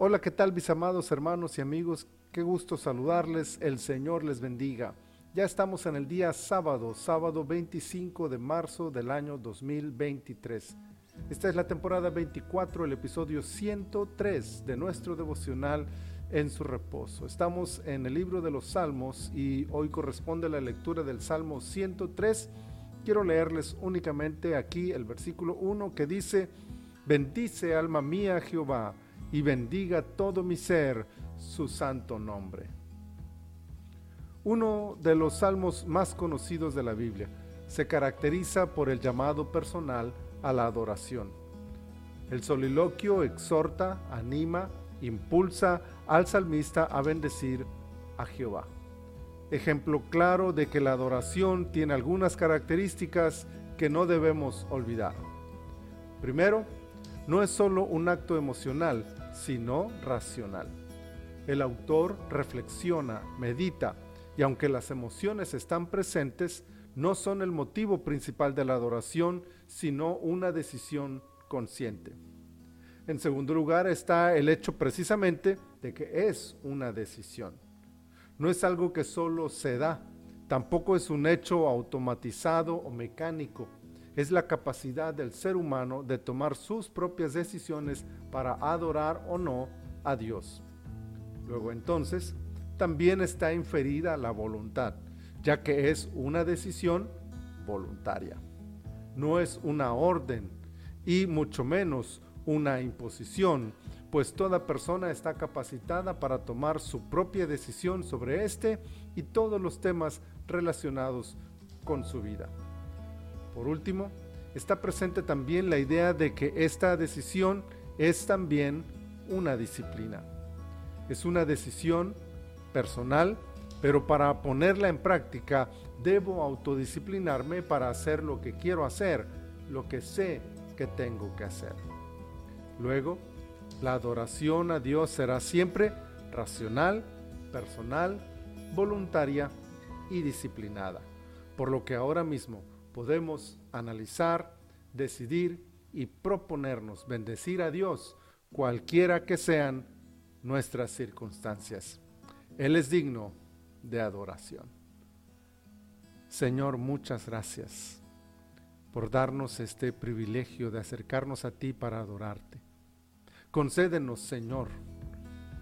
Hola, ¿qué tal mis amados hermanos y amigos? Qué gusto saludarles, el Señor les bendiga. Ya estamos en el día sábado, sábado 25 de marzo del año 2023. Esta es la temporada 24, el episodio 103 de nuestro devocional en su reposo. Estamos en el libro de los Salmos y hoy corresponde la lectura del Salmo 103. Quiero leerles únicamente aquí el versículo 1 que dice, bendice alma mía Jehová y bendiga todo mi ser su santo nombre. Uno de los salmos más conocidos de la Biblia se caracteriza por el llamado personal a la adoración. El soliloquio exhorta, anima, impulsa al salmista a bendecir a Jehová. Ejemplo claro de que la adoración tiene algunas características que no debemos olvidar. Primero, no es solo un acto emocional, sino racional. El autor reflexiona, medita, y aunque las emociones están presentes, no son el motivo principal de la adoración, sino una decisión consciente. En segundo lugar está el hecho precisamente de que es una decisión. No es algo que solo se da, tampoco es un hecho automatizado o mecánico, es la capacidad del ser humano de tomar sus propias decisiones para adorar o no a Dios. Luego entonces, también está inferida la voluntad, ya que es una decisión voluntaria. No es una orden y mucho menos una imposición, pues toda persona está capacitada para tomar su propia decisión sobre este y todos los temas relacionados con su vida. Por último, está presente también la idea de que esta decisión es también una disciplina. Es una decisión personal, pero para ponerla en práctica debo autodisciplinarme para hacer lo que quiero hacer, lo que sé que tengo que hacer. Luego, la adoración a Dios será siempre racional, personal, voluntaria y disciplinada, por lo que ahora mismo podemos analizar, decidir y proponernos bendecir a Dios cualquiera que sean nuestras circunstancias. Él es digno de adoración. Señor, muchas gracias por darnos este privilegio de acercarnos a ti para adorarte. Concédenos, Señor,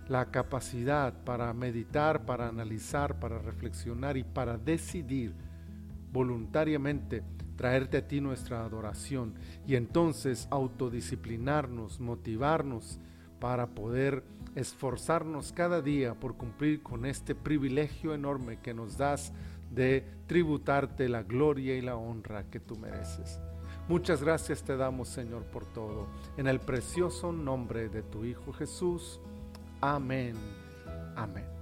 la capacidad para meditar, para analizar, para reflexionar y para decidir voluntariamente traerte a ti nuestra adoración y entonces autodisciplinarnos, motivarnos para poder esforzarnos cada día por cumplir con este privilegio enorme que nos das de tributarte la gloria y la honra que tú mereces. Muchas gracias te damos Señor por todo. En el precioso nombre de tu Hijo Jesús. Amén. Amén.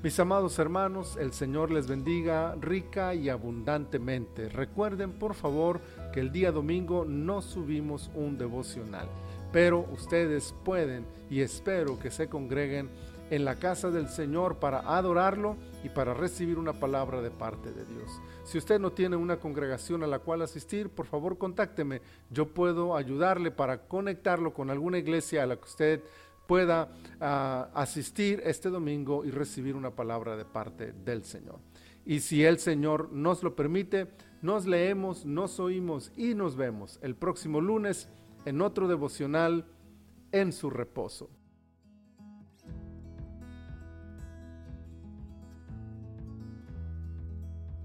Mis amados hermanos, el Señor les bendiga rica y abundantemente. Recuerden por favor que el día domingo no subimos un devocional, pero ustedes pueden y espero que se congreguen en la casa del Señor para adorarlo y para recibir una palabra de parte de Dios. Si usted no tiene una congregación a la cual asistir, por favor contácteme. Yo puedo ayudarle para conectarlo con alguna iglesia a la que usted pueda ah, asistir este domingo y recibir una palabra de parte del Señor. Y si el Señor nos lo permite, nos leemos, nos oímos y nos vemos el próximo lunes en otro devocional en su reposo.